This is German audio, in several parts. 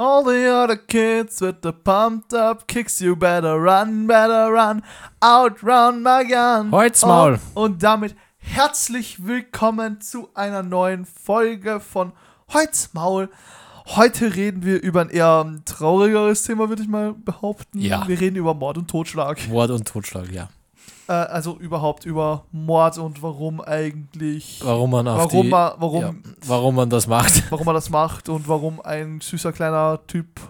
All the other kids with the pumped up kicks, you better run, better run, outrun my gun. Halt's Maul. Und damit herzlich willkommen zu einer neuen Folge von Holz Maul. Heute reden wir über ein eher traurigeres Thema, würde ich mal behaupten. Ja. Wir reden über Mord und Totschlag. Mord und Totschlag, ja. Äh, also überhaupt über Mord und warum eigentlich. Warum man auf warum, die, man, warum, ja, warum man das macht. warum man das macht und warum ein süßer kleiner Typ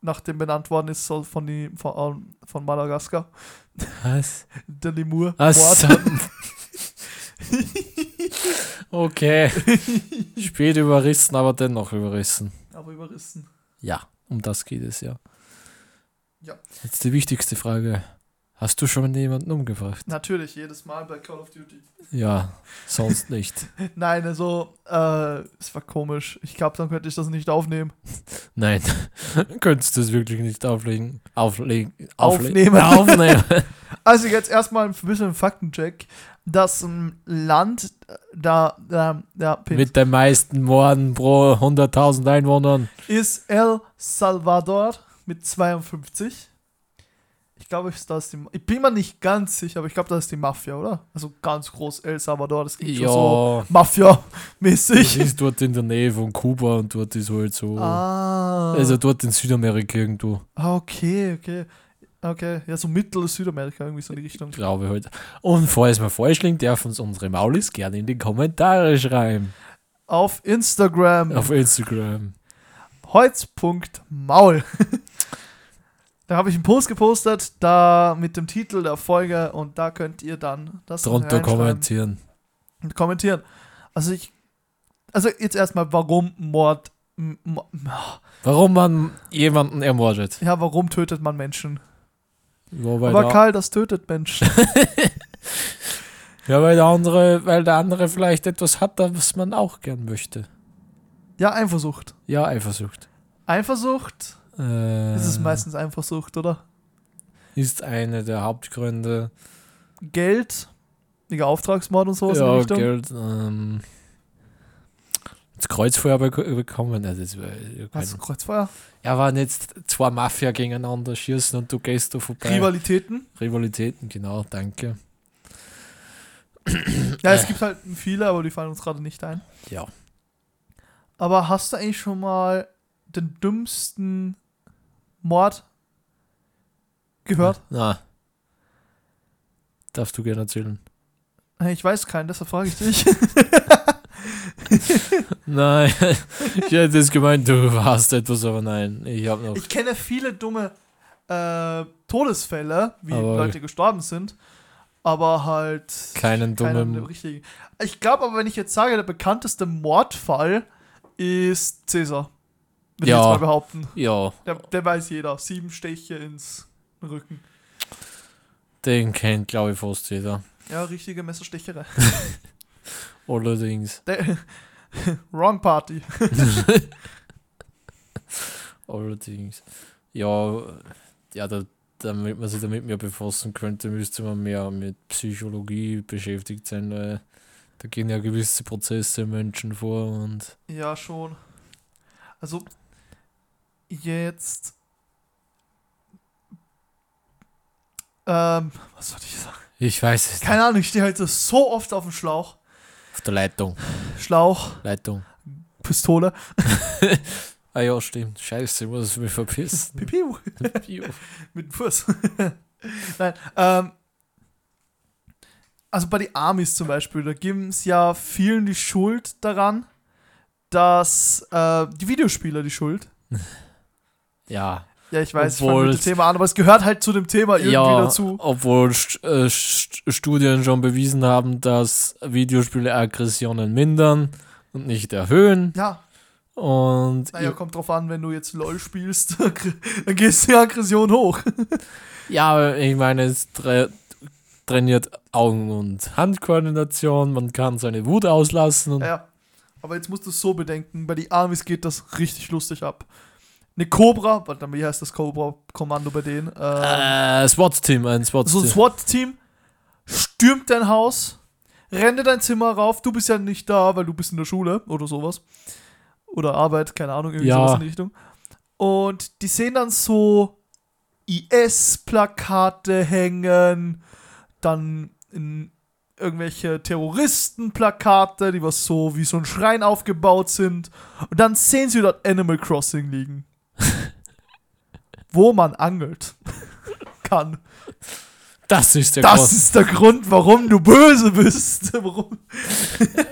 nach dem benannt worden ist soll von, die, von, ähm, von Madagaskar. Was? Der Lemur. Was? Mord. okay. Spät überrissen, aber dennoch überrissen. Aber überrissen. Ja, um das geht es ja. Ja. Jetzt die wichtigste Frage. Hast du schon jemanden umgebracht? Natürlich, jedes Mal bei Call of Duty. Ja, sonst nicht. Nein, also, äh, es war komisch. Ich glaube, dann könnte ich das nicht aufnehmen. Nein, könntest du es wirklich nicht auflegen, auflegen, Aufnehmen. Ja, aufnehmen. Also jetzt erstmal ein bisschen Faktencheck. Das ähm, Land, da, da, da Mit den meisten Morden pro 100.000 Einwohnern. ist El Salvador mit 52. Ich glaube, ich, da ist die, ich bin mir nicht ganz sicher, aber ich glaube, das ist die Mafia, oder? Also ganz groß El Salvador, das klingt schon so Ja, das Mafia-mäßig. ist dort in der Nähe von Kuba und dort ist halt so. Ah. Also dort in Südamerika irgendwo, ah, okay, okay. Okay, ja, so Mittel-Südamerika, irgendwie so in die Richtung. glaube ich halt. Und falls wir falsch liegen, dürfen uns unsere Maulis gerne in die Kommentare schreiben. Auf Instagram. Auf Instagram. Holz.maul. da habe ich einen Post gepostet, da mit dem Titel der Folge und da könnt ihr dann das Drunter kommentieren. und kommentieren. Also ich, also jetzt erstmal, warum Mord, Warum man jemanden ermordet. ja, warum tötet man Menschen? Weil, Aber der, Karl, das tötet Menschen. ja, weil der andere, weil der andere vielleicht etwas hat, was man auch gern möchte. ja, Eifersucht. Ja, Eifersucht. Eifersucht Äh, ist es meistens Eifersucht, oder? Ist eine der Hauptgründe. Geld, wegen Auftragsmord und sowas ja. Geld. Ähm, das Kreuzfeuer bek- bekommen. Also das ja, kein- Was, Kreuzfeuer? ja, waren jetzt zwei Mafia gegeneinander schießen und du gehst da vorbei. Rivalitäten? Rivalitäten, genau, danke. Ja, es Äh. gibt halt viele, aber die fallen uns gerade nicht ein. Ja. Aber hast du eigentlich schon mal den dümmsten Mord gehört? Na. Darfst du gerne erzählen? Ich weiß keinen, deshalb frage ich dich. Nein, ich hätte es gemeint, du hast etwas, aber nein, ich habe noch. Ich kenne viele dumme äh, Todesfälle, wie Aber- Leute gestorben sind, aber halt Keinen keinen dummen- richtigen. Ich glaube aber, wenn ich jetzt sage, der bekannteste Mordfall ist Cäsar. Würde Ja. ich jetzt mal behaupten. Ja, Der, der weiß jeder. Sieben Stiche ins Rücken. den kennt, glaube ich, fast jeder. Ja, richtige Messerstecherei. Allerdings. Der, Wrong Party. Allerdings. Ja, ja da, damit man sich damit mehr befassen könnte, müsste man mehr mit Psychologie beschäftigt sein, weil da gehen ja gewisse Prozesse im Menschen vor und Ja, schon. Also, jetzt. Ähm, was soll ich sagen? ich weiß es. Keine Ahnung, ich stehe halt so oft auf dem Schlauch. Auf der Leitung. Schlauch, Leitung. Pistole. Ah ja, stimmt. Scheiße, ich muss mich verpissen. Pipiu. Piu. Mit dem Fuß. Nein, ähm. Also bei den Amis zum Beispiel, da geben es ja vielen die Schuld daran, dass äh, die Videospieler die Schuld. Ja. Ja, ich weiß, ich Obwohl fange mit dem es- Thema an, aber es gehört halt zu dem Thema irgendwie ja, dazu. obwohl äh, St Studien schon bewiesen haben, dass Videospiele Aggressionen mindern und nicht erhöhen. Ja, Und naja, kommt drauf an, wenn du jetzt LOL spielst, dann gehst die Aggression hoch. ja, aber ich meine, es tra trainiert Augen- und Handkoordination, man kann seine Wut auslassen. Und Ja. Aber jetzt musst du es so bedenken, bei den Amis geht das richtig lustig ab. Eine Cobra, warte mal, wie heißt das Cobra-Kommando bei denen? Ähm, äh, SWAT-Team, ein so ein SWAT-Team. SWAT-Team stürmt dein Haus, rennt in dein Zimmer rauf, du bist ja nicht da, weil du bist in der Schule oder sowas. Oder Arbeit, keine Ahnung, irgendwie Ja. sowas in die Richtung. Und die sehen dann so IS-Plakate hängen, dann irgendwelche Terroristenplakate, die was so wie so ein Schrein aufgebaut sind. Und dann sehen sie dort Animal Crossing liegen. Wo man angelt kann. Das ist der Das Grund. ist der Grund, warum du böse bist. warum?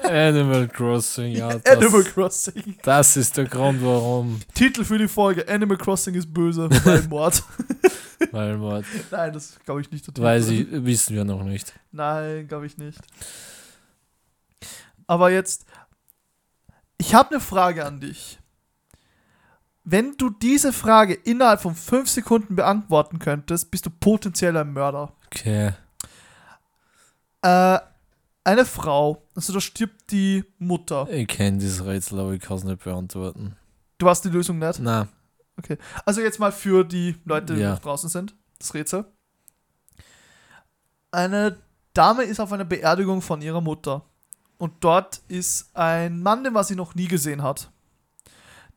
Animal Crossing, ja. Animal Das, Crossing. das ist der Grund, warum. Titel für die Folge: Animal Crossing ist böse, weil Mord. Weil, man- Nein, das glaube ich nicht. weil sie wissen wir noch nicht. Nein, glaube ich nicht. Aber jetzt, ich habe eine Frage an dich. Wenn du diese Frage innerhalb von fünf Sekunden beantworten könntest, bist du potenziell ein Mörder. Okay. Äh, eine Frau, also da stirbt die Mutter. Ich kenne dieses Rätsel, aber ich kann es nicht beantworten. Du hast die Lösung nicht. Na, Also jetzt mal für die Leute, die Ja. draußen sind, das Rätsel. Eine Dame ist auf einer Beerdigung von ihrer Mutter. Und dort ist ein Mann, den was sie noch nie gesehen hat.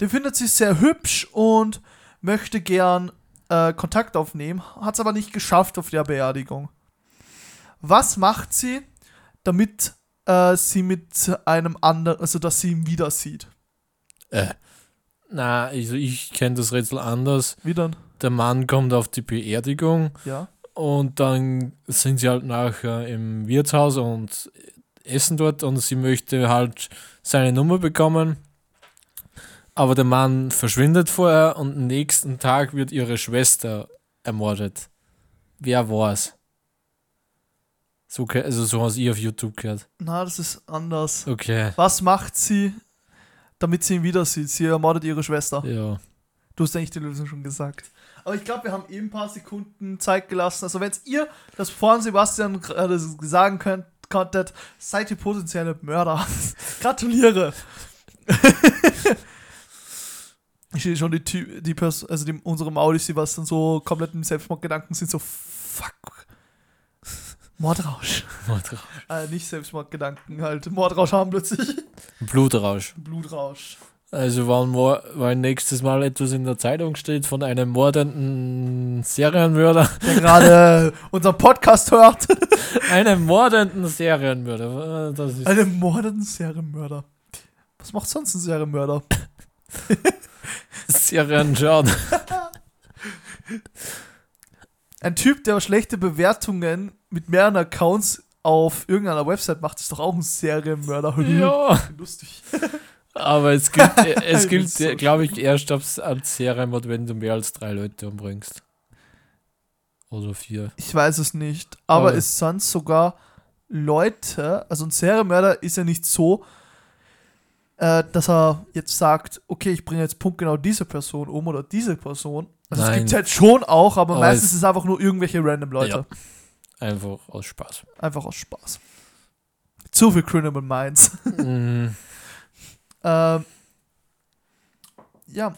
Den findet sie sehr hübsch und möchte gern äh, Kontakt aufnehmen, hat es aber nicht geschafft auf der Beerdigung. Was macht sie, damit äh, sie mit einem anderen, also dass sie ihn wieder sieht? äh. Na, also ich kenne das Rätsel anders. Wie dann? Der Mann kommt auf die Beerdigung Ja. und dann sind sie halt nachher im Wirtshaus und essen dort und sie möchte halt seine Nummer bekommen. Aber der Mann verschwindet vorher und am nächsten Tag wird ihre Schwester ermordet. Wer war's? So, also so hast ich auf YouTube gehört. Na, das ist anders. Okay. Was macht sie, damit sie ihn wieder sieht? Sie ermordet ihre Schwester. Ja. Du hast eigentlich die Lösung schon gesagt. Aber ich glaube, wir haben eben ein paar Sekunden Zeit gelassen. Also, wenn ihr das vor Sebastian gerade sagen könnt, konntet, seid ihr potenzielle Mörder. Gratuliere. ich sehe schon die, Ty die Pers also die, unsere Maudis, die was dann so komplett im Selbstmordgedanken sind, so fuck. Mordrausch. Äh, nicht Selbstmordgedanken, halt Mordrausch haben plötzlich. Blutrausch. Blutrausch. Also wenn, mor- wenn nächstes Mal etwas in der Zeitung steht von einem mordenden Serienmörder, Der gerade unseren Podcast hört. einem mordenden Serienmörder, das ist Einen mordenden Serienmörder. Was macht sonst ein Serienmörder? Serienschaden. Ein Typ, der schlechte Bewertungen mit mehreren Accounts auf irgendeiner Website macht, ist doch auch ein Serienmörder. ja, Lustig. aber es gilt, es gilt so glaube ich, erst als Serienmord, wenn du mehr als drei Leute umbringst. Oder vier. Ich weiß es nicht. Aber Aber- es sind sogar Leute, also ein Serienmörder ist ja nicht so, äh, dass er jetzt sagt, okay, ich bringe jetzt punktgenau diese Person um oder diese Person. Also es gibt halt schon auch, aber, Aber meistens es- ist es einfach nur irgendwelche random Leute. Ja. Einfach aus Spaß. Einfach aus Spaß. Zu viel Criminal Minds. Mhm. ähm, ja.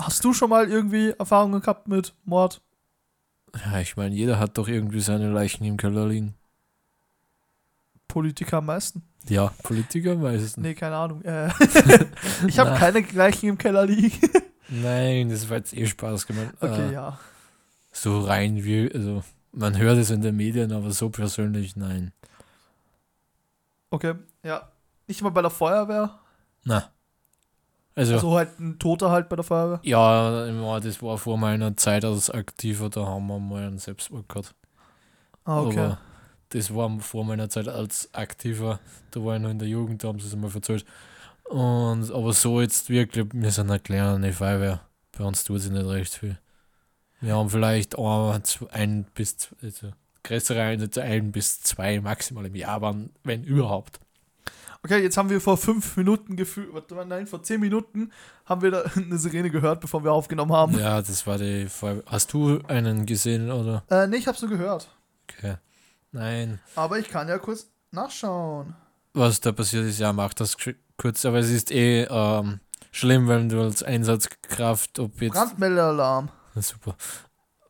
Hast du schon mal irgendwie Erfahrungen gehabt mit Mord? ja, ich meine, jeder hat doch irgendwie seine Leichen im Keller liegen. Politiker am meisten? Ja, Politiker meistens. Nee, keine Ahnung. Äh, ich habe keine gleichen im Keller liegen. Nein, das war jetzt eh Spaß gemeint. Okay, Äh, ja. So rein wie, also man hört es in den Medien, aber so persönlich nein. Okay, ja. Nicht mal bei der Feuerwehr. Na. Also, Also halt ein Toter halt bei der Feuerwehr. ja, das war vor meiner Zeit als Aktiver, da haben wir mal einen Selbstmord gehabt. Ah, okay. Aber das war vor meiner Zeit als Aktiver, da war ich noch in der Jugend, da haben sie es mal erzählt. Und, aber so jetzt wirklich, wir sind eine kleine Feuerwehr. Bei uns tut sich nicht recht viel. Wir haben vielleicht ein, ein bis zwei, also größere Einsätze, ein bis zwei maximal im Jahr, wann, wenn überhaupt. Okay, jetzt haben wir vor fünf Minuten gefühlt, nein, vor zehn Minuten haben wir da eine Sirene gehört, bevor wir aufgenommen haben. Ja, das war die Feuerwehr. Hast du einen gesehen oder? Äh, nee, ich hab's nur gehört. Okay. Nein. Aber ich kann ja kurz nachschauen. Was da passiert ist, ja, mach das kurz, aber es ist eh ähm, schlimm, wenn du als Einsatzkraft, ob jetzt. Brandmeldealarm. Super.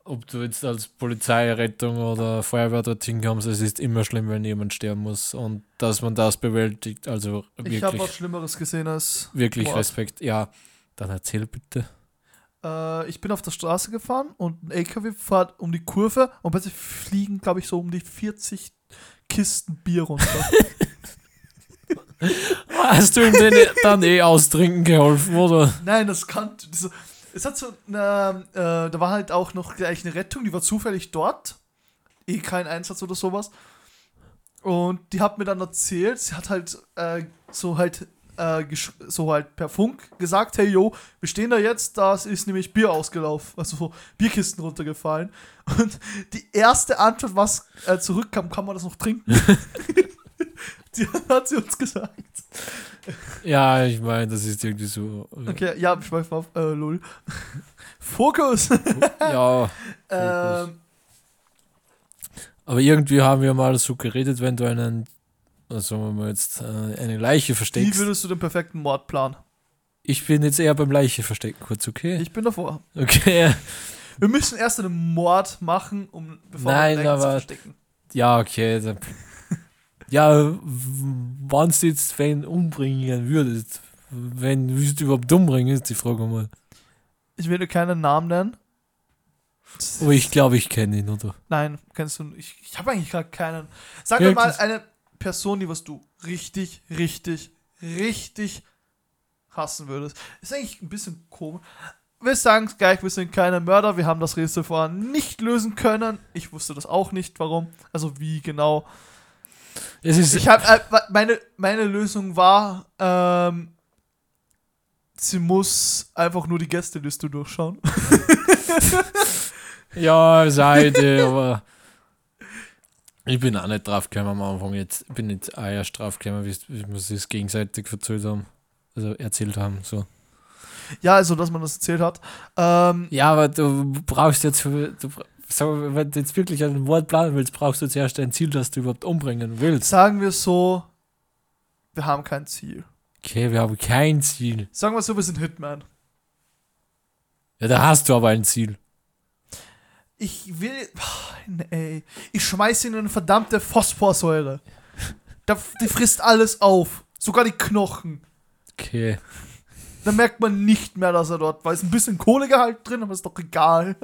Ob du jetzt als Polizei, Rettung oder Feuerwehr dorthin kommst, es ist immer schlimm, wenn jemand sterben muss und dass man das bewältigt. Also Ich habe was wirklich, Schlimmeres gesehen als. wirklich Mord. Respekt. Ja, dann erzähl bitte. Äh, ich bin auf der Straße gefahren und ein LKW fährt um die Kurve und plötzlich fliegen, glaube ich, so um die 40 Kisten Bier runter. Hast du ihm den dann eh austrinken geholfen, oder? Nein, das kann. Das, es hat so eine, äh, da war halt auch noch gleich eine Rettung, die war zufällig dort. Eh kein Einsatz oder sowas. Und die hat mir dann erzählt, sie hat halt äh, so halt äh, so halt per Funk gesagt, hey yo, wir stehen da jetzt, da ist nämlich Bier ausgelaufen, also so Bierkisten runtergefallen. Und die erste Antwort, was äh, zurückkam, kann man das noch trinken? die hat sie uns gesagt. Ja, ich meine, das ist irgendwie so. äh, Okay, ja, ich weiß auf, äh, lol. Fokus. Ja, ähm, aber irgendwie haben wir mal so geredet, wenn du einen, also wenn wir jetzt äh, eine Leiche wie versteckst. würdest du den perfekten Mord planen? Ich bin jetzt eher beim Leiche verstecken, kurz, okay? Ich bin davor. Okay. Wir müssen erst einen Mord machen, um bevor Nein, wir Leichen zu aber- verstecken. Ja, okay. Dann, ja, wann du jetzt wen umbringen würdest, wenn du überhaupt umbringen, ist die Frage mal. Ich will dir keinen Namen nennen. Oh, ich glaube, ich kenne ihn, oder? Nein, kennst du nicht. Ich, ich habe eigentlich gerade keinen. Sag mir mal eine Person, die was du richtig, richtig, richtig hassen würdest. Ist eigentlich ein bisschen komisch. Wir sagen es gleich, wir sind keine Mörder. Wir haben das Rätsel vorher nicht lösen können. Ich wusste das auch nicht, warum. Also wie genau. Es ist, Ich habe äh, meine meine Lösung war, ähm, sie muss einfach nur die Gästeliste durchschauen. ja, Seite, aber ich bin auch nicht drauf gekommen am Anfang. Jetzt Ich bin nicht auch erst drauf gekommen, wie wie wir es gegenseitig erzählt haben. Also erzählt haben, so. Ja, also dass man das erzählt hat. Ähm, Ja, aber du brauchst jetzt, du, sag mal, wenn du jetzt wirklich einen Mord planen willst, brauchst du zuerst ein Ziel, das du überhaupt umbringen willst. sagen wir so, wir haben kein Ziel. Okay, wir haben kein Ziel. Sagen wir so, wir sind Hitman. Ja, da hast du aber ein Ziel. Ich will. Nee, ich schmeiße in eine verdammte Phosphorsäure. Da, die frisst alles auf. Sogar die Knochen. Okay. Da merkt man nicht mehr, dass er dort war. Ist ein bisschen Kohlegehalt drin, aber ist doch egal.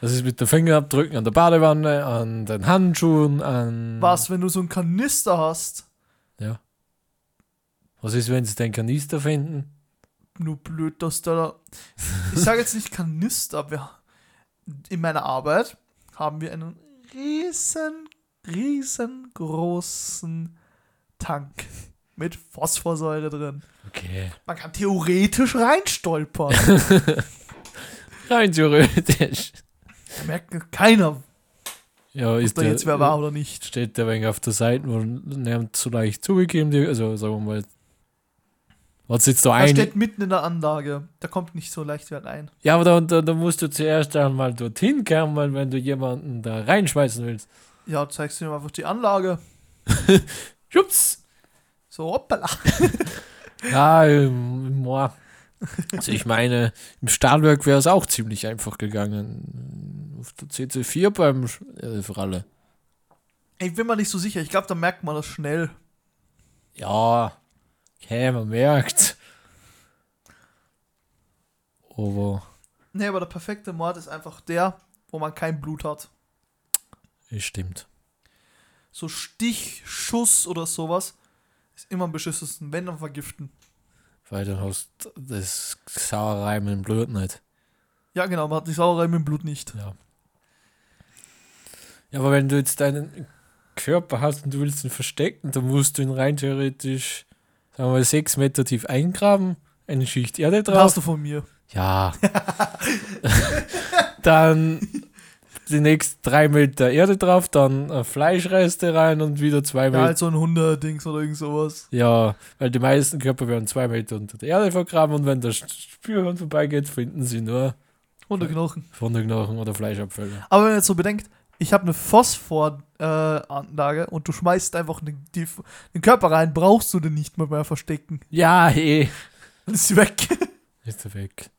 Das ist mit den Fingerabdrücken an der Badewanne, an den Handschuhen, an. Was, wenn du so einen Kanister hast? Ja. Was ist, wenn sie den Kanister finden? Nur blöd, dass da. Ich sage jetzt nicht Kanister, aber in meiner Arbeit haben wir einen riesen, riesengroßen Tank mit Phosphorsäure drin. Okay. Man kann theoretisch reinstolpern. Rein theoretisch. Da merkt keiner, Ja, ob ist da der, jetzt wer war oder nicht. Steht der wenig auf der Seite, wo niemand so leicht zugegeben, also sagen wir mal. Was jetzt da Er ein. steht mitten in der Anlage. Da kommt nicht so leicht wer rein. Ja, aber da, da, da musst du zuerst einmal dorthin kommen, wenn du jemanden da reinschmeißen willst. Ja, zeigst du ihm einfach die Anlage. Schubs! So, hoppala. Ja, ähm, moa. Also ich meine, im Stahlwerk wäre es auch ziemlich einfach gegangen. Auf der CC4 beim Sch- äh, für alle. Ich bin mir nicht so sicher. Ich glaube, da merkt man das schnell. Ja, okay, man merkt. Aber Nee, aber der perfekte Mord ist einfach der, wo man kein Blut hat. es stimmt. So Stich, Schuss oder sowas ist immer am beschissensten, wenn dann vergiften. Weil du hast das Sauerei mit dem Blut nicht. Ja, genau, man hat die Sauerei mit dem Blut nicht. Ja. Ja, aber wenn du jetzt deinen Körper hast und du willst ihn verstecken, dann musst du ihn rein theoretisch, sagen wir mal, sechs Meter tief eingraben, eine Schicht Erde Das hast drauf. du von mir. Ja. dann die nächsten drei Meter Erde drauf, dann Fleischreste rein und wieder zwei Ja, Meter. halt so ein Hunderdings oder irgend sowas. Ja, weil die meisten Körper werden zwei Meter unter der Erde vergraben und wenn der Spürhund vorbeigeht, finden sie nur Hunderknochen. Wunderknochen oder Fleischabfälle. Aber wenn man jetzt so bedenkt, ich habe eine Phosphor-Anlage und du schmeißt einfach den, die, den Körper rein, brauchst du den nicht mehr, mehr verstecken. Ja, eh. Dann ist sie weg. Ist er weg.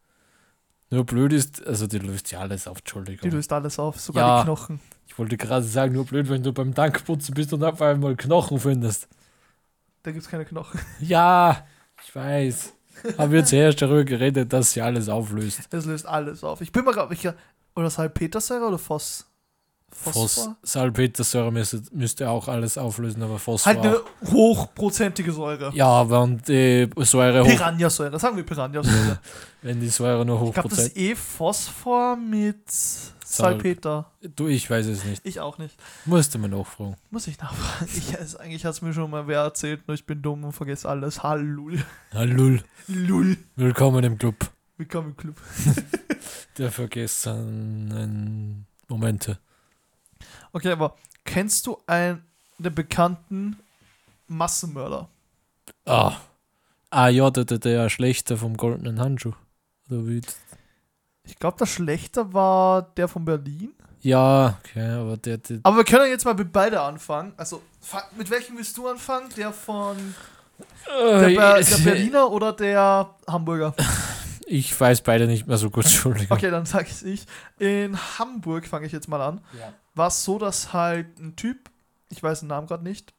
Nur blöd ist, also die löst ja alles auf, Entschuldigung. Die löst alles auf, sogar Ja. die Knochen. Ich wollte gerade sagen, nur blöd, wenn du beim Tankputzen bist und auf einmal Knochen findest. Da gibt es keine Knochen. Ja, ich weiß. haben wir zuerst darüber geredet, dass sie alles auflöst. Das löst alles auf. Ich bin mir gerade sicher, oder Salpetersäure oder Phos? Phos Salpetersäure müsste, müsste auch alles auflösen, aber Phosphor. Halt eine hochprozentige Säure. Ja, wenn die Säure hoch, Piranha-Säure, sagen wir Piranha-Säure. wenn die Säure nur ich glaube, das ist eh Phosphor mit Salpeter. Du, ich weiß es nicht. Ich auch nicht. Musste man nachfragen. Muss ich nachfragen. Ich, es, eigentlich hat es mir schon mal wer erzählt, nur ich bin dumm und vergesse alles. Hallo. Hallo, Lull. willkommen im Club Willkommen im Club. der vergessenen Momente. Okay, aber kennst du einen der bekannten Massenmörder? Ah, ah ja, der, der, der Schlechter vom goldenen Handschuh. Oder wie? Ich glaube, der Schlechter war der von Berlin. Ja, okay, aber der, der Aber wir können jetzt mal mit beide anfangen. Also, mit welchem willst du anfangen? Der von der, Äh, Ber der Berliner oder der Hamburger? Ich weiß beide nicht mehr so gut, Entschuldigung. Okay, dann sage ich ich. In Hamburg fange ich jetzt mal an. Ja. War es so, dass halt ein Typ, ich weiß den Namen gerade nicht,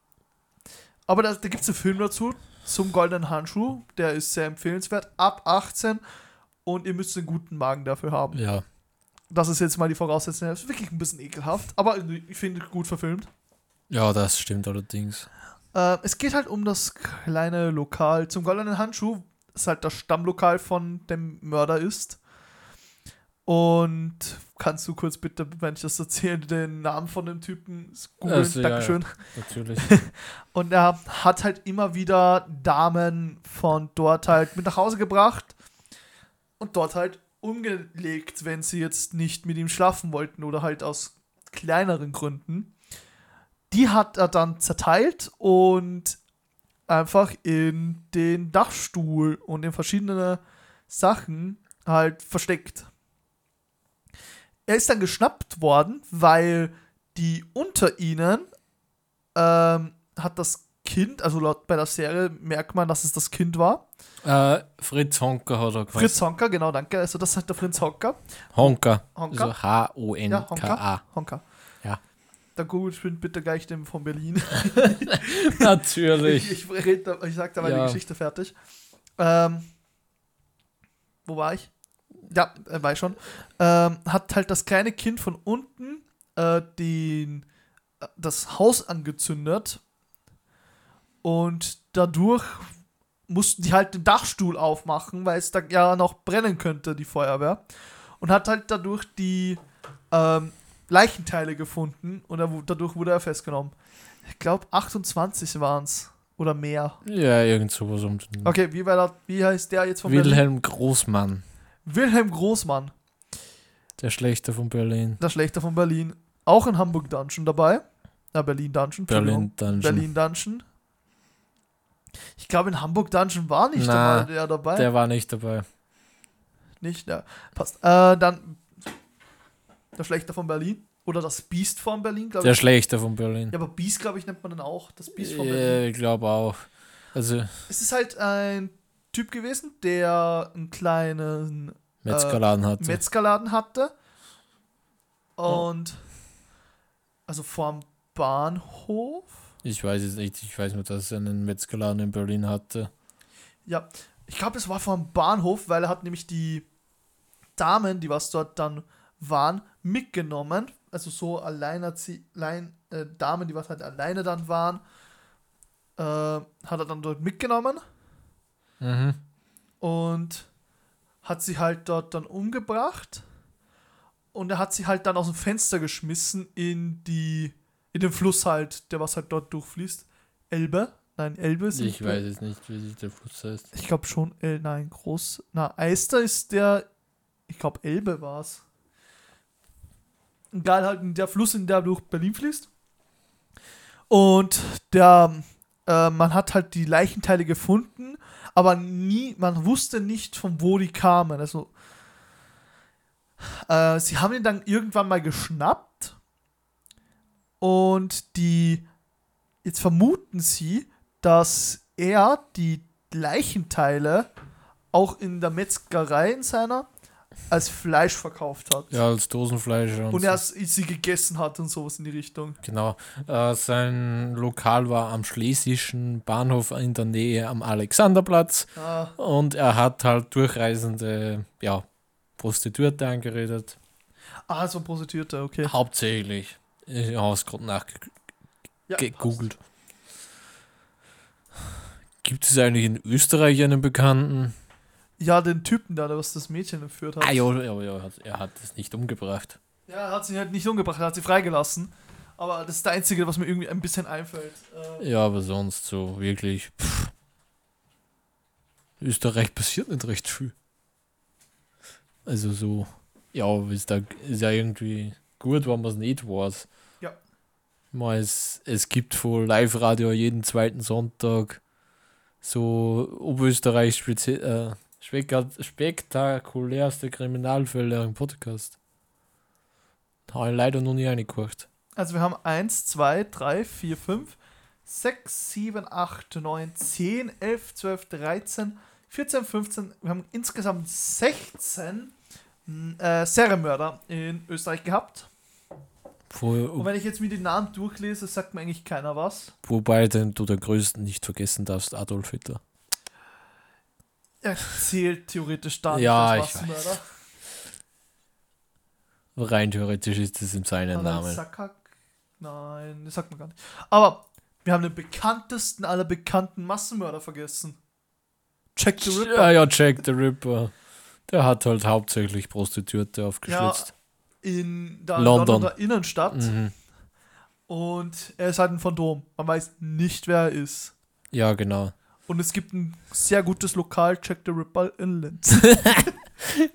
aber da, da gibt es einen Film dazu, zum Goldenen Handschuh. Der ist sehr empfehlenswert. Ab 18 und ihr müsst einen guten Magen dafür haben. Ja, Das ist jetzt mal die Voraussetzung. Das ist wirklich ein bisschen ekelhaft, aber ich finde gut verfilmt. ja, das stimmt allerdings. Äh, es geht halt um das kleine Lokal zum Goldenen Handschuh, das halt das Stammlokal von dem Mörder ist. Und kannst du kurz bitte, wenn ich das erzähle, den Namen von dem Typen googeln? Also, ja, Dankeschön. Natürlich. Und er hat halt immer wieder Damen von dort halt mit nach Hause gebracht und dort halt umgelegt, wenn sie jetzt nicht mit ihm schlafen wollten oder halt aus kleineren Gründen. Die hat er dann zerteilt und einfach in den Dachstuhl und in verschiedene Sachen halt versteckt. Er ist dann geschnappt worden, weil die unter ihnen ähm, hat das Kind, also laut bei der Serie merkt man, dass es das Kind war. äh, Fritz Honka hat er Fritz Honka, genau, danke. Also das ist der Fritz Honka. Honka. Honka. Also H-O-N-K-A. Honka. Ja. Dann googelt ich bitte gleich den von Berlin. Ich, Natürlich. ich, red da- ich sag da mal Ja. die Geschichte fertig. Ähm, wo war ich? Ja, äh, war ich schon. Ähm, hat halt das kleine Kind von unten äh, den, äh, das Haus angezündet und dadurch mussten die halt den Dachstuhl aufmachen, weil es da ja noch brennen könnte, die Feuerwehr. Und hat halt dadurch die ähm, Leichenteile gefunden und er, dadurch wurde er festgenommen. Ich glaube 28 waren es oder mehr. Ja, irgend sowas um den. Okay, wie, war der, wie heißt der jetzt von Berlin? Wilhelm Großmann. Wilhelm Großmann, Der Schlechter von Berlin. der Schlechter von Berlin. Auch in Hamburg Dungeon dabei. Na, Berlin Dungeon. Berlin Dungeon. Berlin Dungeon. Ich glaube, in Hamburg Dungeon war nicht Na, einmal der dabei. Der war nicht dabei. Nicht, ja. Passt. Äh, dann der Schlechter von Berlin. Oder das Biest von Berlin, glaube Der ich. Schlechter von Berlin. Ja, aber Biest, glaube ich, nennt man den auch. Das Biest von Ja, Berlin. ich glaube auch. Also, Es ist halt ein Typ gewesen, der einen kleinen Metzgerladen hatte. Metzgerladen hatte. Und also vorm Bahnhof. ich weiß es nicht. Ich weiß nur, dass er einen Metzgerladen in Berlin hatte. Ja, ich glaube, es war vorm Bahnhof, weil er hat nämlich die Damen, die was dort dann waren, mitgenommen. Also so alleinerzie allein, äh, Damen, die was halt alleine dann waren, äh, hat er dann dort mitgenommen Mhm. und hat sie halt dort dann umgebracht. Und er hat sie halt dann aus dem Fenster geschmissen in die, in den Fluss halt, der was halt dort durchfließt. Elbe? Nein, Elbe ist Ich weiß es nicht, wie sich der Fluss heißt. Ich glaube schon, El, nein, groß. Na, Eister ist der, ich glaube Elbe war es. Egal, halt der Fluss, in der durch Berlin fließt. Und der, äh, man hat halt die Leichenteile gefunden, aber nie, man wusste nicht, von wo die kamen. Also, äh, sie haben ihn dann irgendwann mal geschnappt und die, jetzt vermuten sie, dass er die Leichenteile auch in der Metzgerei in seiner als Fleisch verkauft hat. Ja, als Dosenfleisch. Und, Und so. er sie gegessen hat und sowas in die Richtung. Genau. Äh, sein Lokal war am Schlesischen Bahnhof in der Nähe am Alexanderplatz. Ah, Und er hat halt durchreisende, ja, Prostituierte angeredet. ah so ein Prostituierter, okay. Hauptsächlich. Ich habe es gerade Ja, nachgegoogelt. Gibt es eigentlich in Österreich einen Bekannten? Ja, den Typen da, der was das Mädchen entführt hat. Ah, ja, ja, ja, er hat- es nicht umgebracht. Ja, er hat sie halt nicht umgebracht, er hat sie freigelassen. Aber das ist der einzige, was mir irgendwie ein bisschen einfällt. Äh, Ja, aber sonst so wirklich. Pff. Österreich passiert nicht recht viel. Also so, ja, ist, da, ist ja irgendwie gut, wenn man es nicht weiß. Ja. Mal, es, es gibt wohl Live-Radio jeden zweiten Sonntag so Oberösterreich spezi äh, spektakulärste Kriminalfälle im Podcast. Da habe ich leider noch nie reingekocht. Also wir haben 1, 2, 3, 4, 5, 6, 7, 8, 9, 10, 11, 12, 13, 14, 15. Wir haben insgesamt 16 mh, äh, Serienmörder in Österreich gehabt. Wo, Und wenn ich jetzt mir die Namen durchlese, sagt mir eigentlich keiner was. Wobei denn du den größten nicht vergessen darfst, Adolf Hitler. Er zählt theoretisch da Ja, ich Massenmörder. Rein theoretisch ist es in seinem Namen. Sakak? Nein, das sagt man gar nicht. Aber wir haben den bekanntesten aller bekannten Massenmörder vergessen. Jack the Ripper. Ja, ja, Jack the Ripper. Der hat halt hauptsächlich Prostituierte aufgeschlitzt. in der London. Londoner Innenstadt. Mhm. Und er ist halt ein Phantom. Man weiß nicht, wer er ist. Ja, genau. Und es gibt ein sehr gutes Lokal, Jack the Ripper in Linz.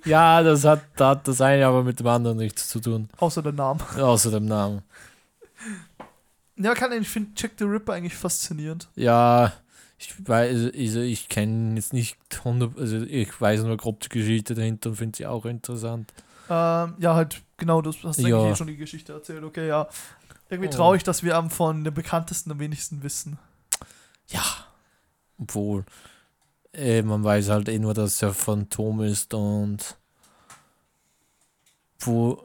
Ja, das hat, das hat das eine aber mit dem anderen nichts zu tun. Außer der Name. Außer dem Namen. Ja, kann ich finde Jack the Ripper eigentlich faszinierend. Ja, ich weiß, also ich kenne jetzt nicht 100, also ich weiß nur grob die Geschichte dahinter und finde sie auch interessant. Ähm, ja, halt, genau, das hast du Ja. eigentlich eh schon die Geschichte erzählt. Okay, ja. Irgendwie Oh. traurig, dass wir am von den bekanntesten am wenigsten wissen. Ja, obwohl, äh, man weiß halt eh nur, dass er Phantom ist und wo,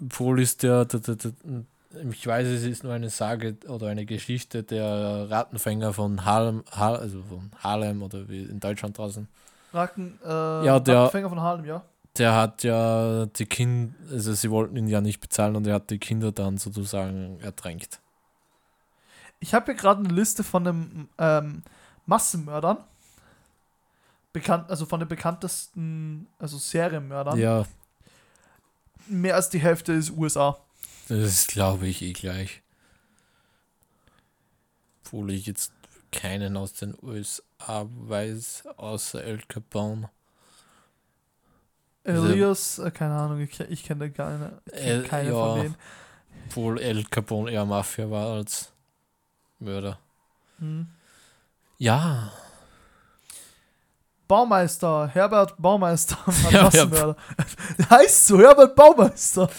obwohl ist der, der, der, der, ich weiß, es ist nur eine Sage oder eine Geschichte der Rattenfänger von Harlem, Har, also von Harlem oder wie in Deutschland draußen. Raken, äh, Ja, der- Rattenfänger von Harlem, ja. Der hat ja die Kinder, also sie wollten ihn ja nicht bezahlen und er hat die Kinder dann sozusagen ertränkt. Ich habe hier gerade eine Liste von den ähm, Massenmördern. Bekannt, also von den bekanntesten, also Serienmördern. Ja, Mehr als die Hälfte ist USA. das glaube ich eh gleich. Obwohl ich jetzt keinen aus den USA weiß, außer El Capone. Also- Elias, äh, keine Ahnung, ich, ich kenne keine, ich kenn keine ja. von denen. Obwohl El Capone eher Mafia war als Mörder. Hm. Ja, Baumeister, Herbert Baumeister, Ja. Der heißt so, Herbert Baumeister.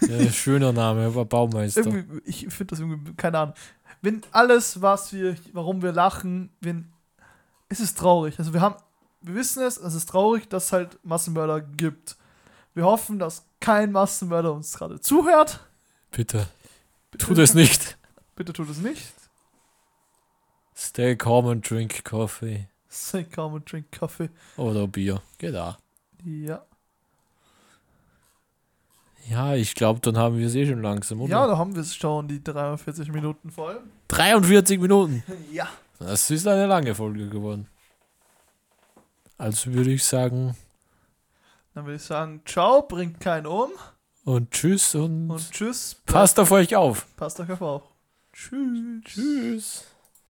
ja schöner Name, er war Baumeister. Irgendwie, ich finde das irgendwie, keine Ahnung. Wenn alles, was wir, warum wir lachen, wenn, es ist traurig. Also wir haben, wir wissen es, es ist traurig, dass es halt Massenmörder gibt. Wir hoffen, dass kein Massenmörder uns gerade zuhört. Bitte, Bitte, tu das nicht. Bitte tut es nicht. Stay calm and drink coffee. Say come and drink Kaffee. Oder Bier. Geht auch. Ja. Ja, ich glaube, dann haben wir es eh schon langsam, oder? Ja, da haben wir es schon, die 43 Minuten voll. 43 Minuten. Ja. Das ist eine lange Folge geworden. Also würde ich sagen, Dann würde ich sagen, ciao, bringt keinen um. und tschüss und, Und tschüss. passt auf euch auf. Passt euch auf. Tschüss. Tschüss.